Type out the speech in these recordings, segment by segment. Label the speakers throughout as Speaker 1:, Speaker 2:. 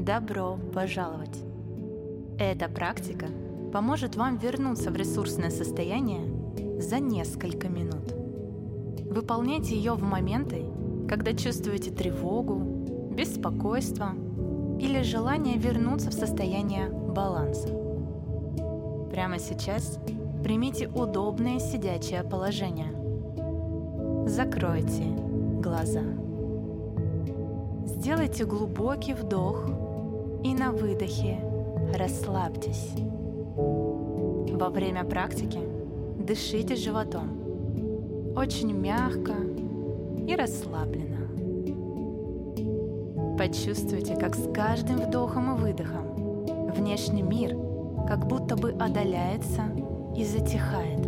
Speaker 1: Добро пожаловать! Эта практика поможет вам вернуться в ресурсное состояние за несколько минут. Выполняйте ее в моменты, когда чувствуете тревогу, беспокойство или желание вернуться в состояние баланса. Прямо сейчас примите удобное сидячее положение. Закройте глаза. Сделайте глубокий вдох и на выдохе расслабьтесь. Во время практики дышите животом очень мягко и расслабленно. Почувствуйте, как с каждым вдохом и выдохом внешний мир как будто бы отдаляется и затихает,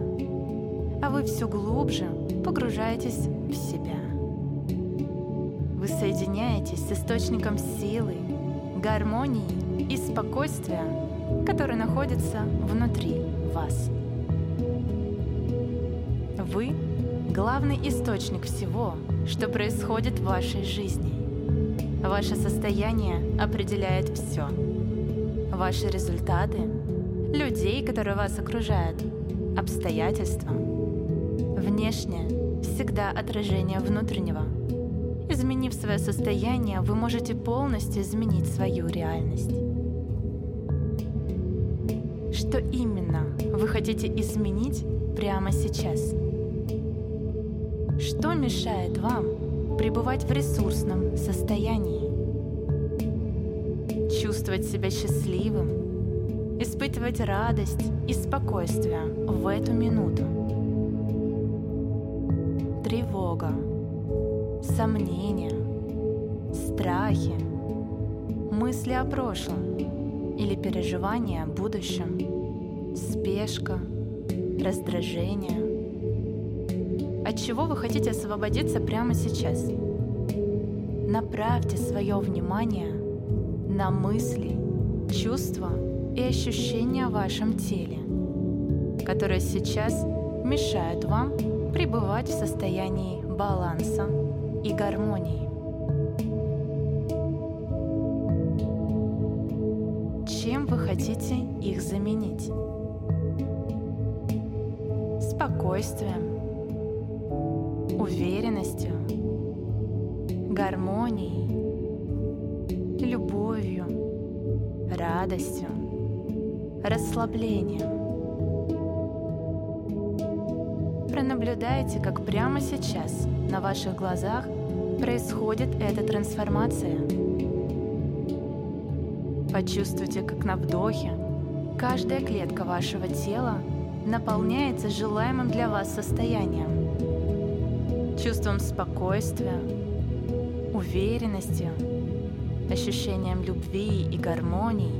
Speaker 1: а вы все глубже погружаетесь в себя. Вы соединяетесь с источником силы, гармонии и спокойствия, который находится внутри вас. Вы – главный источник всего, что происходит в вашей жизни. Ваше состояние определяет все. Ваши результаты, людей, которые вас окружают, обстоятельства. Внешнее всегда отражение внутреннего – Изменив свое состояние, вы можете полностью изменить свою реальность. Что именно вы хотите изменить прямо сейчас? Что мешает вам пребывать в ресурсном состоянии? Чувствовать себя счастливым, испытывать радость и спокойствие в эту минуту. Тревога, сомнения, страхи, мысли о прошлом или переживания о будущем, спешка, раздражение. От чего вы хотите освободиться прямо сейчас? Направьте свое внимание на мысли, чувства и ощущения в вашем теле, которые сейчас мешают вам пребывать в состоянии баланса и гармонии. Чем вы хотите их заменить? Спокойствием, уверенностью, гармонией, любовью, радостью, расслаблением. Пронаблюдайте, как прямо сейчас на ваших глазах происходит эта трансформация. Почувствуйте, как на вдохе каждая клетка вашего тела наполняется желаемым для вас состоянием, чувством спокойствия, уверенностью, ощущением любви и гармонии.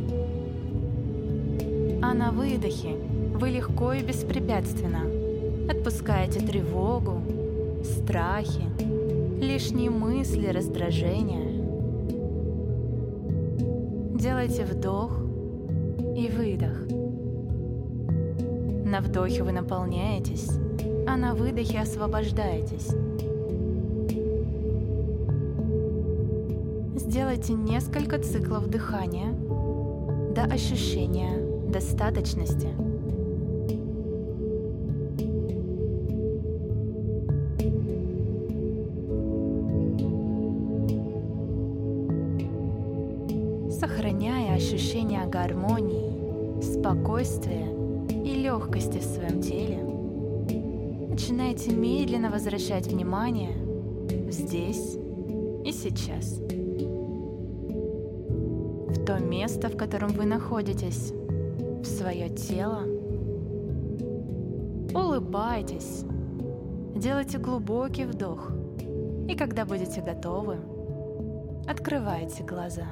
Speaker 1: А на выдохе вы легко и беспрепятственно отпускаете тревогу, страхи, лишние мысли, раздражения. Делайте вдох и выдох. На вдохе вы наполняетесь, а на выдохе освобождаетесь. Сделайте несколько циклов дыхания до ощущения достаточности. Сохраняя ощущение гармонии, спокойствия и легкости в своем теле, начинайте медленно возвращать внимание здесь и сейчас. В то место, в котором вы находитесь, в свое тело. Улыбайтесь, делайте глубокий вдох, и когда будете готовы, открывайте глаза.